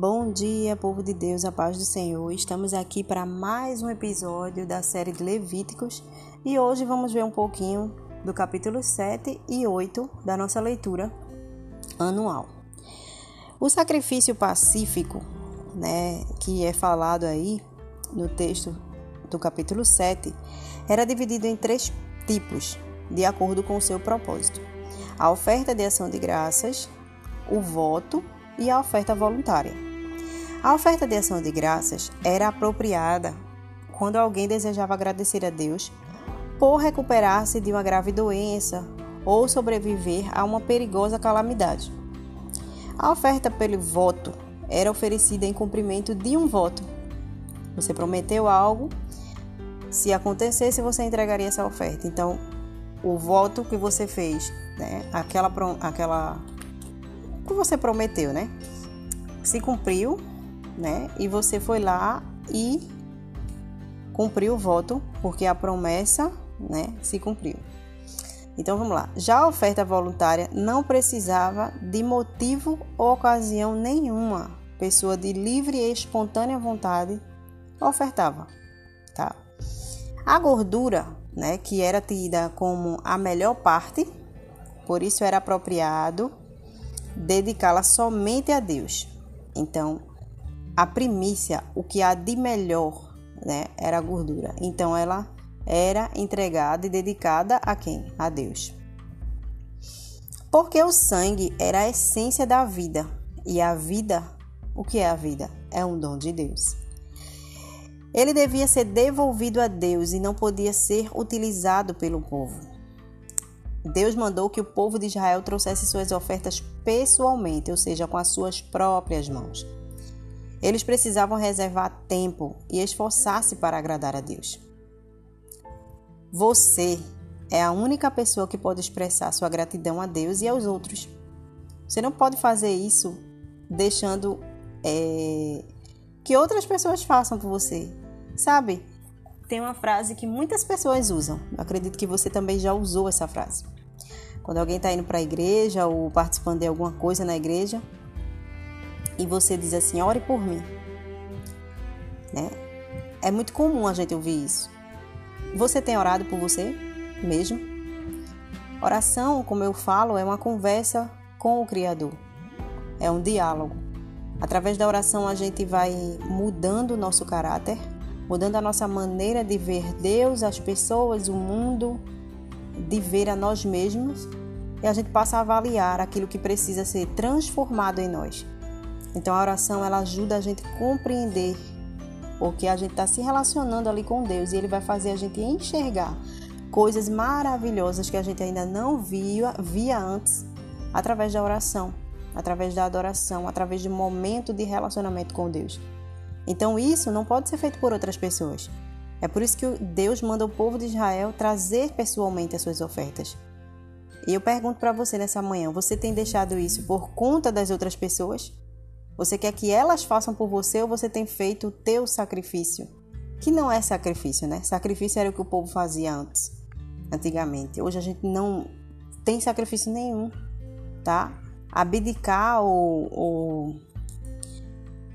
Bom dia, povo de Deus, a paz do Senhor. Estamos aqui para mais um episódio da série de Levíticos e hoje vamos ver um pouquinho do capítulo 7 e 8 da nossa leitura anual. O sacrifício pacífico, né, que é falado aí no texto do capítulo 7, era dividido em três tipos, de acordo com o seu propósito: a oferta de ação de graças, o voto e a oferta voluntária. A oferta de ação de graças era apropriada quando alguém desejava agradecer a Deus por recuperar-se de uma grave doença ou sobreviver a uma perigosa calamidade. A oferta pelo voto era oferecida em cumprimento de um voto. Você prometeu algo, se acontecesse, você entregaria essa oferta. Então, o voto que você fez, né, aquela, aquela que você prometeu, né? Se cumpriu, né? E você foi lá e cumpriu o voto, porque a promessa, né, se cumpriu. Então vamos lá. Já a oferta voluntária não precisava de motivo ou ocasião nenhuma. Pessoa de livre e espontânea vontade ofertava, tá? A gordura, né, que era tida como a melhor parte, por isso era apropriado dedicá-la somente a Deus. Então, a primícia, o que há de melhor, né, era a gordura. Então, ela era entregada e dedicada a quem? A Deus. Porque o sangue era a essência da vida. E a vida, o que é a vida? É um dom de Deus. Ele devia ser devolvido a Deus e não podia ser utilizado pelo povo. Deus mandou que o povo de Israel trouxesse suas ofertas pessoalmente, ou seja, com as suas próprias mãos. Eles precisavam reservar tempo e esforçar-se para agradar a Deus. Você é a única pessoa que pode expressar sua gratidão a Deus e aos outros. Você não pode fazer isso deixando é, que outras pessoas façam por você. Sabe? Tem uma frase que muitas pessoas usam. Eu acredito que você também já usou essa frase. Quando alguém está indo para a igreja ou participando de alguma coisa na igreja e você diz assim: ore por mim. Né? É muito comum a gente ouvir isso. Você tem orado por você mesmo? Oração, como eu falo, é uma conversa com o Criador, é um diálogo. Através da oração, a gente vai mudando o nosso caráter, mudando a nossa maneira de ver Deus, as pessoas, o mundo, de ver a nós mesmos e a gente passa a avaliar aquilo que precisa ser transformado em nós. Então a oração ela ajuda a gente a compreender porque a gente está se relacionando ali com Deus e Ele vai fazer a gente enxergar coisas maravilhosas que a gente ainda não via, via antes através da oração, através da adoração, através de momento de relacionamento com Deus. Então isso não pode ser feito por outras pessoas. É por isso que Deus manda o povo de Israel trazer pessoalmente as suas ofertas. E eu pergunto para você nessa manhã: você tem deixado isso por conta das outras pessoas? Você quer que elas façam por você ou você tem feito o teu sacrifício? Que não é sacrifício, né? Sacrifício era o que o povo fazia antes, antigamente. Hoje a gente não tem sacrifício nenhum, tá? Abdicar ou, ou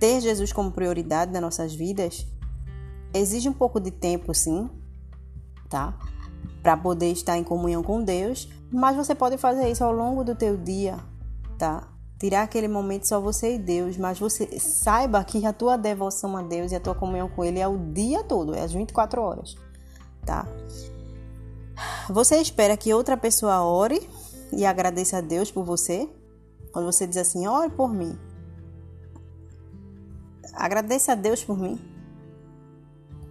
ter Jesus como prioridade nas nossas vidas exige um pouco de tempo, sim, tá? Para poder estar em comunhão com Deus, mas você pode fazer isso ao longo do teu dia, tá? Tirar aquele momento só você e Deus, mas você saiba que a tua devoção a Deus e a tua comunhão com Ele é o dia todo, é as 24 horas, tá? Você espera que outra pessoa ore e agradeça a Deus por você? Quando você diz assim, ore por mim. Agradeça a Deus por mim.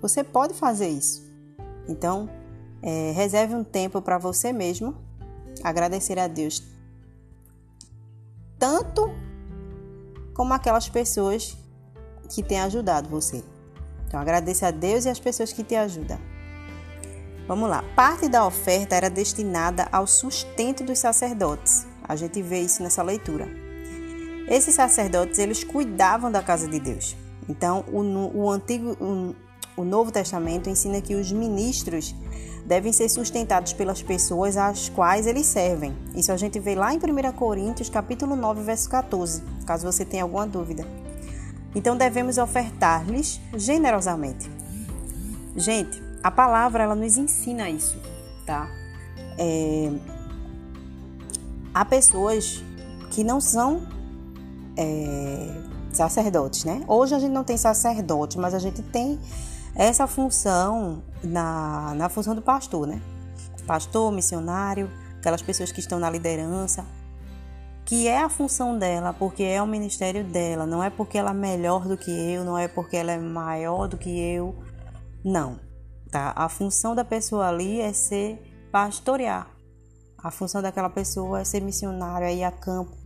Você pode fazer isso. Então, é, reserve um tempo para você mesmo agradecer a Deus tanto como aquelas pessoas que têm ajudado você. Então agradeça a Deus e as pessoas que te ajudam. Vamos lá. Parte da oferta era destinada ao sustento dos sacerdotes. A gente vê isso nessa leitura. Esses sacerdotes eles cuidavam da casa de Deus. Então o, o antigo, o, o Novo Testamento ensina que os ministros devem ser sustentados pelas pessoas às quais eles servem. Isso a gente vê lá em 1 Coríntios, capítulo 9, verso 14, caso você tenha alguma dúvida. Então devemos ofertar-lhes generosamente. Gente, a palavra ela nos ensina isso, tá? É... Há pessoas que não são é... sacerdotes, né? Hoje a gente não tem sacerdote, mas a gente tem essa função na, na função do pastor, né? Pastor, missionário, aquelas pessoas que estão na liderança, que é a função dela, porque é o ministério dela, não é porque ela é melhor do que eu, não é porque ela é maior do que eu, não, tá? A função da pessoa ali é ser pastorear. A função daquela pessoa é ser missionário, é ir a campo,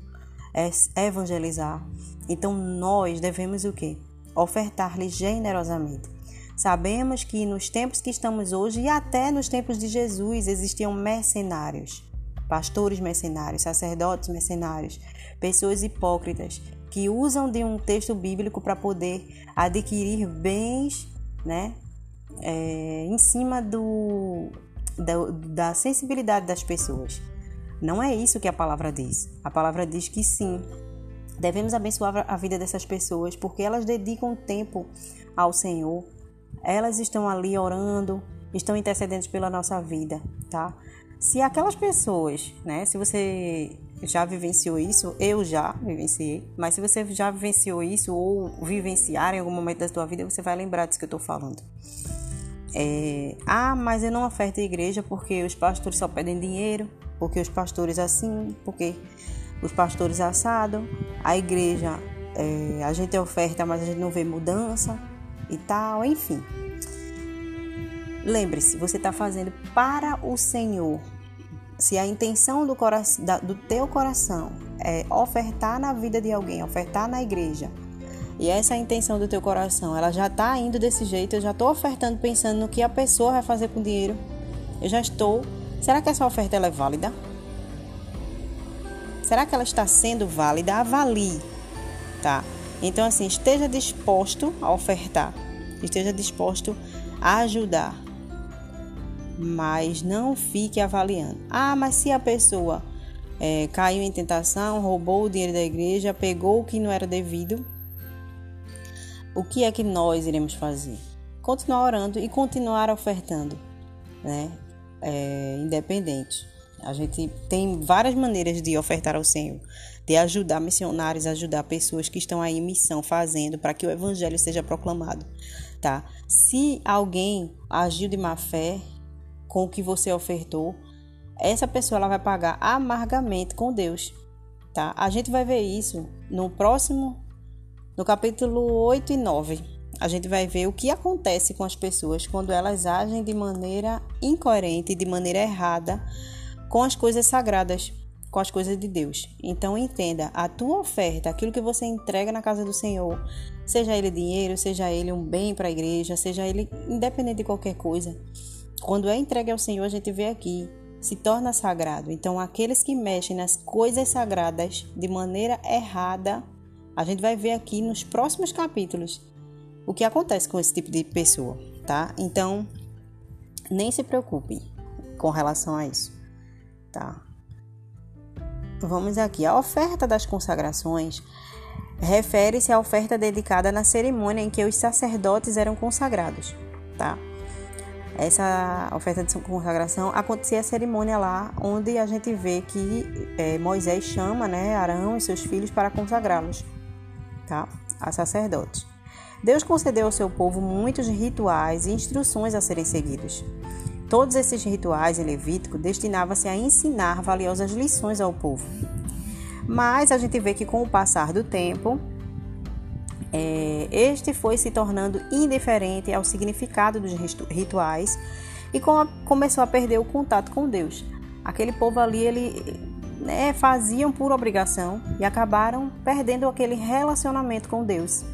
é evangelizar. Então nós devemos o quê? Ofertar-lhe generosamente. Sabemos que nos tempos que estamos hoje e até nos tempos de Jesus existiam mercenários pastores mercenários, sacerdotes mercenários, pessoas hipócritas que usam de um texto bíblico para poder adquirir bens, né, é, em cima do, da, da sensibilidade das pessoas. Não é isso que a palavra diz. A palavra diz que sim, devemos abençoar a vida dessas pessoas porque elas dedicam tempo ao Senhor. Elas estão ali orando, estão intercedendo pela nossa vida, tá? Se aquelas pessoas, né, se você já vivenciou isso, eu já vivenciei, mas se você já vivenciou isso ou vivenciar em algum momento da sua vida, você vai lembrar disso que eu estou falando. É, ah, mas eu não oferto a igreja porque os pastores só pedem dinheiro, porque os pastores assim, porque os pastores assado, a igreja é, a gente oferta, mas a gente não vê mudança e tal, enfim. Lembre-se, você está fazendo para o Senhor. Se a intenção do, coração, do teu coração é ofertar na vida de alguém, ofertar na igreja, e essa é intenção do teu coração, ela já está indo desse jeito, eu já estou ofertando pensando no que a pessoa vai fazer com o dinheiro. Eu já estou. Será que essa oferta é válida? Será que ela está sendo válida? Avalie, tá? Então, assim, esteja disposto a ofertar, esteja disposto a ajudar, mas não fique avaliando. Ah, mas se a pessoa é, caiu em tentação, roubou o dinheiro da igreja, pegou o que não era devido, o que é que nós iremos fazer? Continuar orando e continuar ofertando, né? É, independente. A gente tem várias maneiras de ofertar ao Senhor, de ajudar missionários, ajudar pessoas que estão aí em missão fazendo para que o evangelho seja proclamado, tá? Se alguém agiu de má fé, com o que você ofertou, essa pessoa ela vai pagar amargamente com Deus, tá? A gente vai ver isso no próximo no capítulo 8 e 9. A gente vai ver o que acontece com as pessoas quando elas agem de maneira incoerente, de maneira errada com as coisas sagradas, com as coisas de Deus. Então entenda, a tua oferta, aquilo que você entrega na casa do Senhor, seja ele dinheiro, seja ele um bem para a igreja, seja ele independente de qualquer coisa, quando é entregue ao Senhor, a gente vê aqui, se torna sagrado. Então, aqueles que mexem nas coisas sagradas de maneira errada, a gente vai ver aqui nos próximos capítulos o que acontece com esse tipo de pessoa, tá? Então, nem se preocupe com relação a isso, tá? Vamos aqui. A oferta das consagrações refere-se à oferta dedicada na cerimônia em que os sacerdotes eram consagrados, tá? essa oferta de consagração, acontecia a cerimônia lá, onde a gente vê que é, Moisés chama né, Arão e seus filhos para consagrá-los tá, a sacerdotes. Deus concedeu ao seu povo muitos rituais e instruções a serem seguidos. Todos esses rituais em Levítico destinavam-se a ensinar valiosas lições ao povo. Mas a gente vê que com o passar do tempo, é, este foi se tornando indiferente ao significado dos rituais e com, começou a perder o contato com Deus. Aquele povo ali, ele né, faziam por obrigação e acabaram perdendo aquele relacionamento com Deus.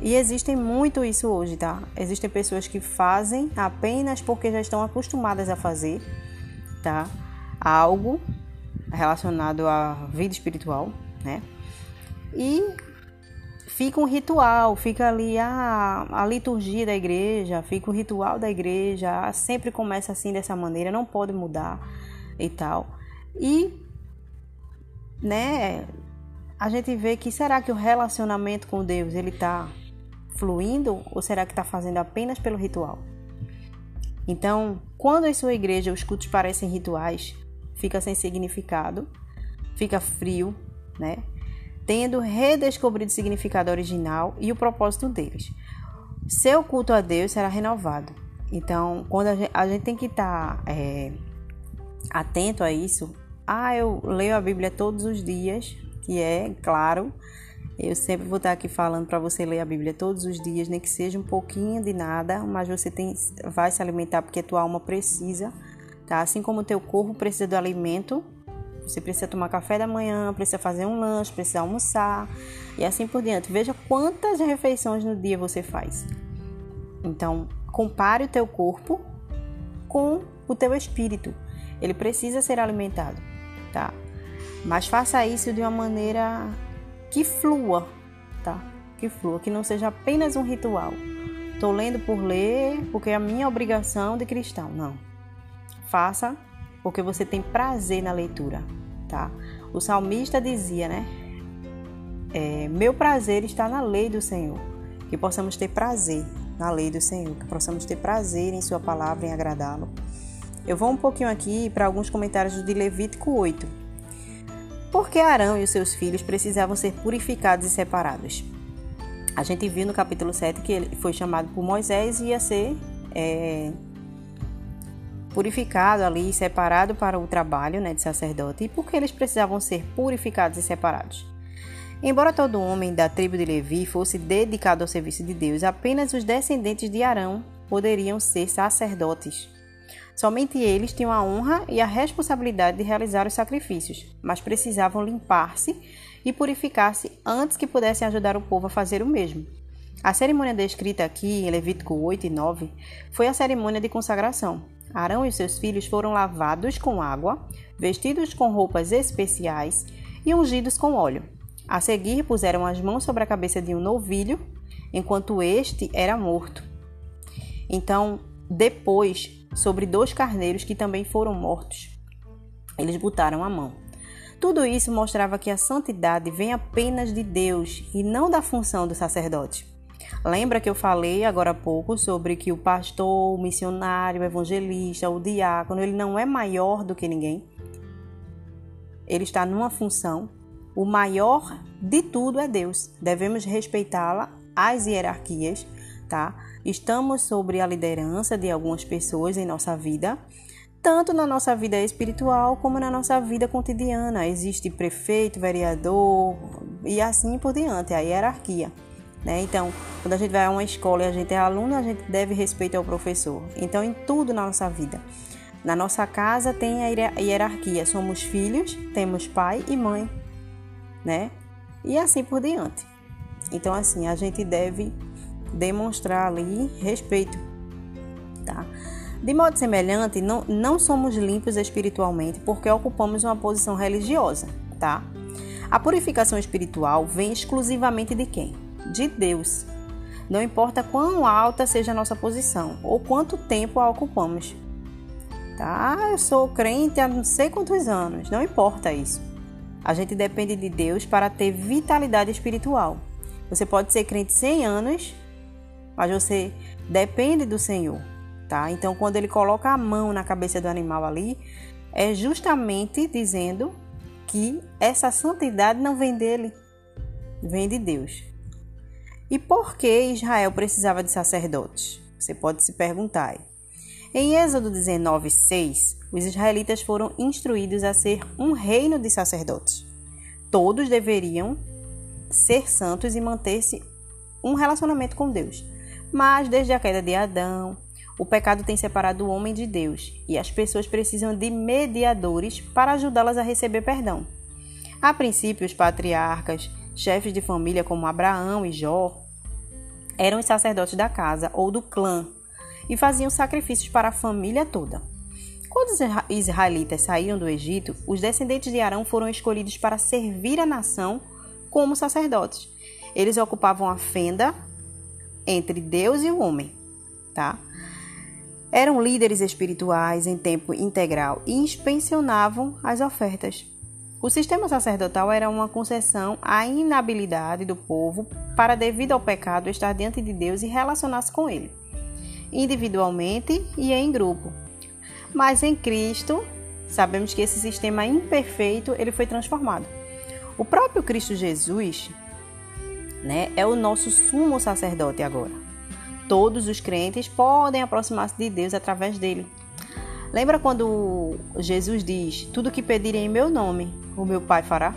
E existem muito isso hoje, tá? Existem pessoas que fazem apenas porque já estão acostumadas a fazer, tá? Algo relacionado à vida espiritual, né? E fica um ritual, fica ali a, a liturgia da igreja, fica o ritual da igreja, sempre começa assim dessa maneira, não pode mudar e tal. E, né, a gente vê que será que o relacionamento com Deus ele está fluindo ou será que está fazendo apenas pelo ritual? Então, quando em sua igreja os cultos parecem rituais, fica sem significado, fica frio, né? Tendo redescobrido o significado original e o propósito deles. Seu culto a Deus será renovado. Então, quando a gente, a gente tem que estar tá, é, atento a isso. Ah, eu leio a Bíblia todos os dias, que é claro. Eu sempre vou estar aqui falando para você ler a Bíblia todos os dias, nem que seja um pouquinho de nada, mas você tem, vai se alimentar porque a tua alma precisa, tá? Assim como o teu corpo precisa do alimento, você precisa tomar café da manhã, precisa fazer um lanche, precisa almoçar e assim por diante. Veja quantas refeições no dia você faz. Então, compare o teu corpo com o teu espírito. Ele precisa ser alimentado, tá? Mas faça isso de uma maneira que flua, tá? Que flua, que não seja apenas um ritual. Tô lendo por ler, porque é a minha obrigação de cristão. Não. Faça porque você tem prazer na leitura, tá? O salmista dizia, né? É, meu prazer está na lei do Senhor. Que possamos ter prazer na lei do Senhor, que possamos ter prazer em Sua palavra, em agradá-lo. Eu vou um pouquinho aqui para alguns comentários de Levítico 8. Por que Arão e os seus filhos precisavam ser purificados e separados? A gente viu no capítulo 7 que ele foi chamado por Moisés e ia ser é, purificado ali, separado para o trabalho né, de sacerdote. E por que eles precisavam ser purificados e separados? Embora todo homem da tribo de Levi fosse dedicado ao serviço de Deus, apenas os descendentes de Arão poderiam ser sacerdotes. Somente eles tinham a honra e a responsabilidade de realizar os sacrifícios, mas precisavam limpar-se e purificar-se antes que pudessem ajudar o povo a fazer o mesmo. A cerimônia descrita aqui em Levítico 8 e 9 foi a cerimônia de consagração. Arão e seus filhos foram lavados com água, vestidos com roupas especiais e ungidos com óleo. A seguir, puseram as mãos sobre a cabeça de um novilho, enquanto este era morto. Então, depois, sobre dois carneiros que também foram mortos. Eles botaram a mão. Tudo isso mostrava que a santidade vem apenas de Deus e não da função do sacerdote. Lembra que eu falei agora há pouco sobre que o pastor, o missionário, o evangelista, o diácono, ele não é maior do que ninguém? Ele está numa função. O maior de tudo é Deus. Devemos respeitá-la, as hierarquias, tá? Estamos sobre a liderança de algumas pessoas em nossa vida, tanto na nossa vida espiritual como na nossa vida cotidiana. Existe prefeito, vereador e assim por diante, a hierarquia. Né? Então, quando a gente vai a uma escola e a gente é aluno, a gente deve respeito ao professor. Então, em tudo na nossa vida. Na nossa casa tem a hierarquia. Somos filhos, temos pai e mãe, né? E assim por diante. Então, assim, a gente deve demonstrar ali respeito, tá? De modo semelhante, não, não somos limpos espiritualmente porque ocupamos uma posição religiosa, tá? A purificação espiritual vem exclusivamente de quem? De Deus. Não importa quão alta seja a nossa posição ou quanto tempo a ocupamos. Tá? Eu sou crente há não sei quantos anos, não importa isso. A gente depende de Deus para ter vitalidade espiritual. Você pode ser crente 100 anos mas você depende do Senhor, tá? Então, quando ele coloca a mão na cabeça do animal ali, é justamente dizendo que essa santidade não vem dele, vem de Deus. E por que Israel precisava de sacerdotes? Você pode se perguntar. Em Êxodo 19, 6, os israelitas foram instruídos a ser um reino de sacerdotes. Todos deveriam ser santos e manter-se um relacionamento com Deus. Mas desde a queda de Adão, o pecado tem separado o homem de Deus e as pessoas precisam de mediadores para ajudá-las a receber perdão. A princípio, os patriarcas, chefes de família como Abraão e Jó, eram os sacerdotes da casa ou do clã e faziam sacrifícios para a família toda. Quando os israelitas saíram do Egito, os descendentes de Arão foram escolhidos para servir a nação como sacerdotes. Eles ocupavam a fenda entre Deus e o homem, tá? Eram líderes espirituais em tempo integral e inspecionavam as ofertas. O sistema sacerdotal era uma concessão à inabilidade do povo para, devido ao pecado, estar diante de Deus e relacionar-se com Ele, individualmente e em grupo. Mas em Cristo, sabemos que esse sistema imperfeito ele foi transformado. O próprio Cristo Jesus, né, é o nosso sumo sacerdote agora. Todos os crentes podem aproximar-se de Deus através dele. Lembra quando Jesus diz: Tudo que pedirem em meu nome, o meu Pai fará?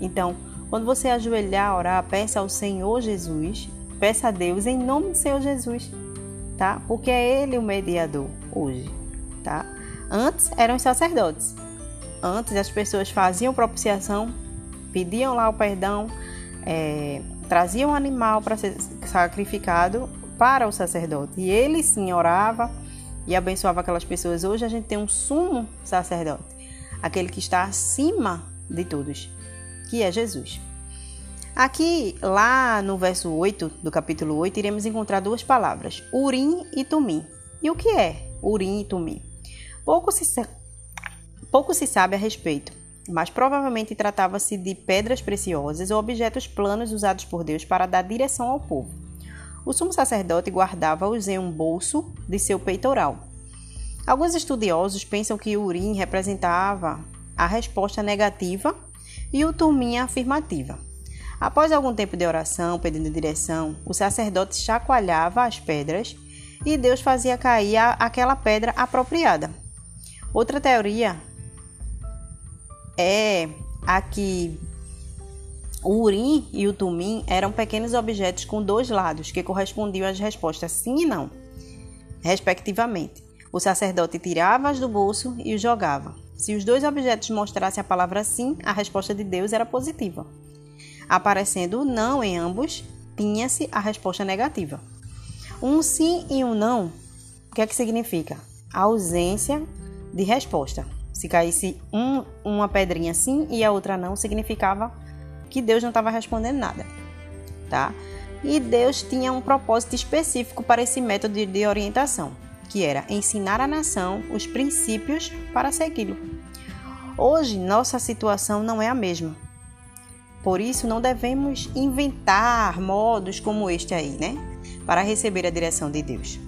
Então, quando você ajoelhar, orar, peça ao Senhor Jesus, peça a Deus em nome do Senhor Jesus, tá? Porque é Ele o mediador hoje, tá? Antes eram os sacerdotes. Antes as pessoas faziam propiciação, pediam lá o perdão, é, traziam um animal para ser sacrificado para o sacerdote. E ele sim orava e abençoava aquelas pessoas. Hoje a gente tem um sumo sacerdote, aquele que está acima de todos, que é Jesus. Aqui, lá no verso 8 do capítulo 8, iremos encontrar duas palavras, Urim e Tumim. E o que é Urim e Tumim? Pouco se, pouco se sabe a respeito, mas provavelmente tratava-se de pedras preciosas ou objetos planos usados por Deus para dar direção ao povo. O sumo sacerdote guardava-os em um bolso de seu peitoral. Alguns estudiosos pensam que o Urim representava a resposta negativa e o Tumim a afirmativa. Após algum tempo de oração pedindo direção, o sacerdote chacoalhava as pedras e Deus fazia cair aquela pedra apropriada. Outra teoria é a que o urim e o tumim eram pequenos objetos com dois lados que correspondiam às respostas sim e não, respectivamente. O sacerdote tirava-as do bolso e os jogava. Se os dois objetos mostrassem a palavra sim, a resposta de Deus era positiva. Aparecendo o não em ambos, tinha-se a resposta negativa. Um sim e um não, o que é que significa? A ausência de resposta. Se caísse um, uma pedrinha sim e a outra não, significava que Deus não estava respondendo nada, tá? E Deus tinha um propósito específico para esse método de orientação, que era ensinar a nação os princípios para segui-lo. Hoje, nossa situação não é a mesma. Por isso, não devemos inventar modos como este aí, né? Para receber a direção de Deus.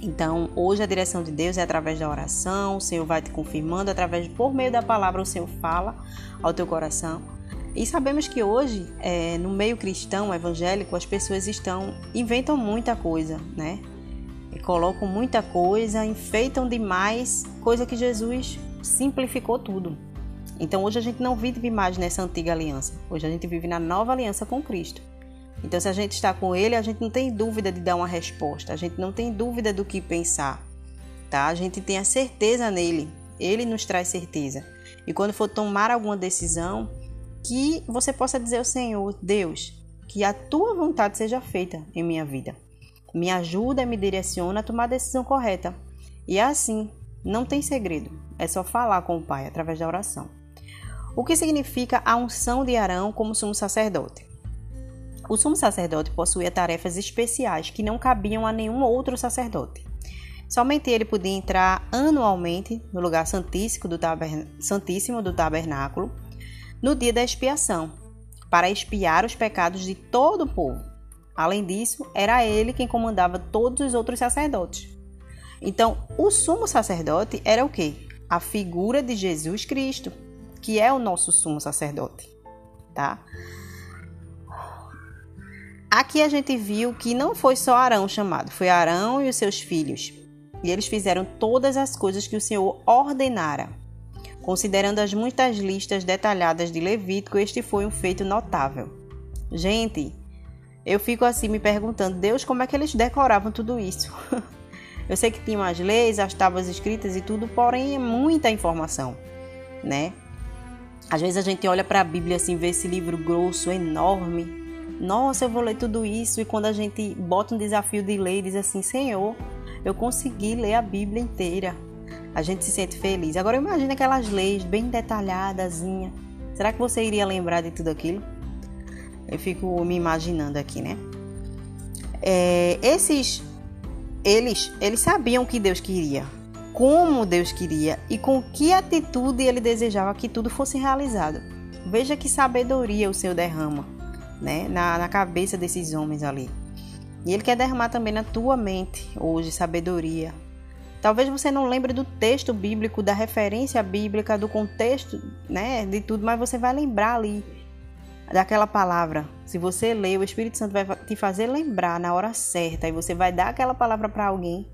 Então, hoje a direção de Deus é através da oração, o Senhor vai te confirmando, através por meio da palavra o Senhor fala ao teu coração e sabemos que hoje, é, no meio cristão, evangélico, as pessoas estão inventam muita coisa, né? E colocam muita coisa, enfeitam demais, coisa que Jesus simplificou tudo. Então hoje a gente não vive mais nessa antiga aliança. Hoje a gente vive na nova aliança com Cristo. Então se a gente está com Ele, a gente não tem dúvida de dar uma resposta. A gente não tem dúvida do que pensar, tá? A gente tem a certeza nele. Ele nos traz certeza. E quando for tomar alguma decisão, que você possa dizer ao Senhor, Deus, que a tua vontade seja feita em minha vida. Me ajuda me direciona a tomar a decisão correta. E assim, não tem segredo, é só falar com o Pai através da oração. O que significa a unção de Arão como sumo sacerdote? O sumo sacerdote possuía tarefas especiais que não cabiam a nenhum outro sacerdote. Somente ele podia entrar anualmente no lugar santíssimo do, santíssimo do tabernáculo no dia da expiação, para expiar os pecados de todo o povo. Além disso, era ele quem comandava todos os outros sacerdotes. Então, o sumo sacerdote era o quê? A figura de Jesus Cristo, que é o nosso sumo sacerdote, tá? Aqui a gente viu que não foi só Arão chamado, foi Arão e os seus filhos. E eles fizeram todas as coisas que o Senhor ordenara. Considerando as muitas listas detalhadas de Levítico, este foi um feito notável. Gente, eu fico assim me perguntando, Deus, como é que eles decoravam tudo isso? eu sei que tinham as leis, as tábuas escritas e tudo, porém é muita informação, né? Às vezes a gente olha para a Bíblia assim, vê esse livro grosso, enorme. Nossa, eu vou ler tudo isso. E quando a gente bota um desafio de ler, diz assim: Senhor, eu consegui ler a Bíblia inteira a gente se sente feliz. Agora imagine aquelas leis bem detalhadas. Será que você iria lembrar de tudo aquilo? Eu fico me imaginando aqui, né? É, esses, eles, eles sabiam o que Deus queria como Deus queria e com que atitude ele desejava que tudo fosse realizado. Veja que sabedoria o Senhor derrama né, na, na cabeça desses homens ali. E Ele quer derramar também na tua mente hoje sabedoria. Talvez você não lembre do texto bíblico, da referência bíblica, do contexto, né, de tudo, mas você vai lembrar ali daquela palavra. Se você ler, o Espírito Santo vai te fazer lembrar na hora certa e você vai dar aquela palavra para alguém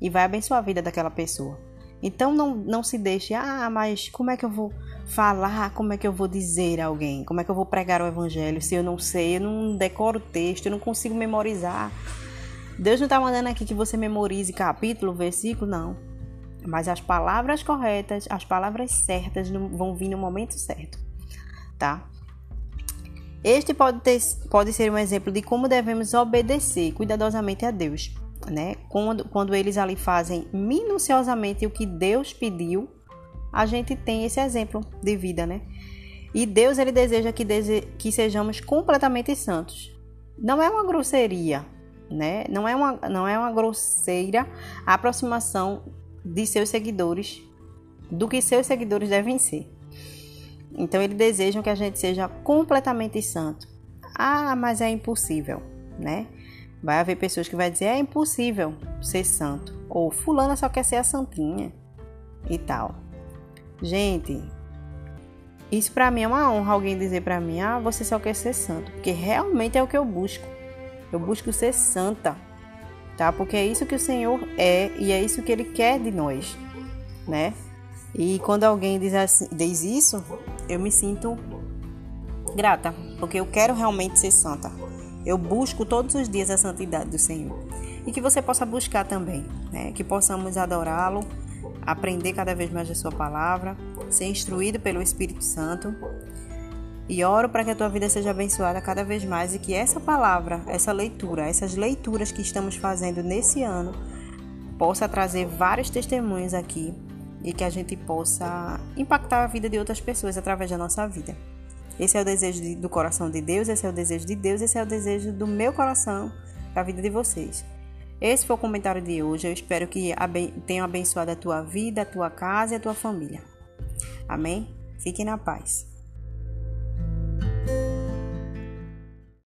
e vai abençoar a vida daquela pessoa. Então não, não se deixe, ah, mas como é que eu vou falar, como é que eu vou dizer a alguém? Como é que eu vou pregar o evangelho se eu não sei, eu não decoro o texto, eu não consigo memorizar? Deus não está mandando aqui que você memorize capítulo, versículo, não. Mas as palavras corretas, as palavras certas vão vir no momento certo, tá? Este pode, ter, pode ser um exemplo de como devemos obedecer cuidadosamente a Deus né? Quando, quando eles ali fazem minuciosamente o que Deus pediu, a gente tem esse exemplo de vida, né? E Deus ele deseja que, dese... que sejamos completamente santos. Não é uma grosseria, né? Não é uma, não é uma grosseira aproximação de seus seguidores do que seus seguidores devem ser. Então ele deseja que a gente seja completamente santo. Ah, mas é impossível, né? Vai haver pessoas que vai dizer é impossível ser santo ou fulana só quer ser a santinha e tal. Gente, isso para mim é uma honra alguém dizer para mim: "Ah, você só quer ser santo", porque realmente é o que eu busco. Eu busco ser santa, tá? Porque é isso que o Senhor é e é isso que ele quer de nós, né? E quando alguém diz, assim, diz isso, eu me sinto grata, porque eu quero realmente ser santa. Eu busco todos os dias a santidade do Senhor. E que você possa buscar também, né? Que possamos adorá-lo, aprender cada vez mais a sua palavra, ser instruído pelo Espírito Santo. E oro para que a tua vida seja abençoada cada vez mais e que essa palavra, essa leitura, essas leituras que estamos fazendo nesse ano possa trazer vários testemunhos aqui e que a gente possa impactar a vida de outras pessoas através da nossa vida. Esse é o desejo de, do coração de Deus, esse é o desejo de Deus, esse é o desejo do meu coração para a vida de vocês. Esse foi o comentário de hoje. Eu espero que tenha abençoado a tua vida, a tua casa e a tua família. Amém? Fiquem na paz.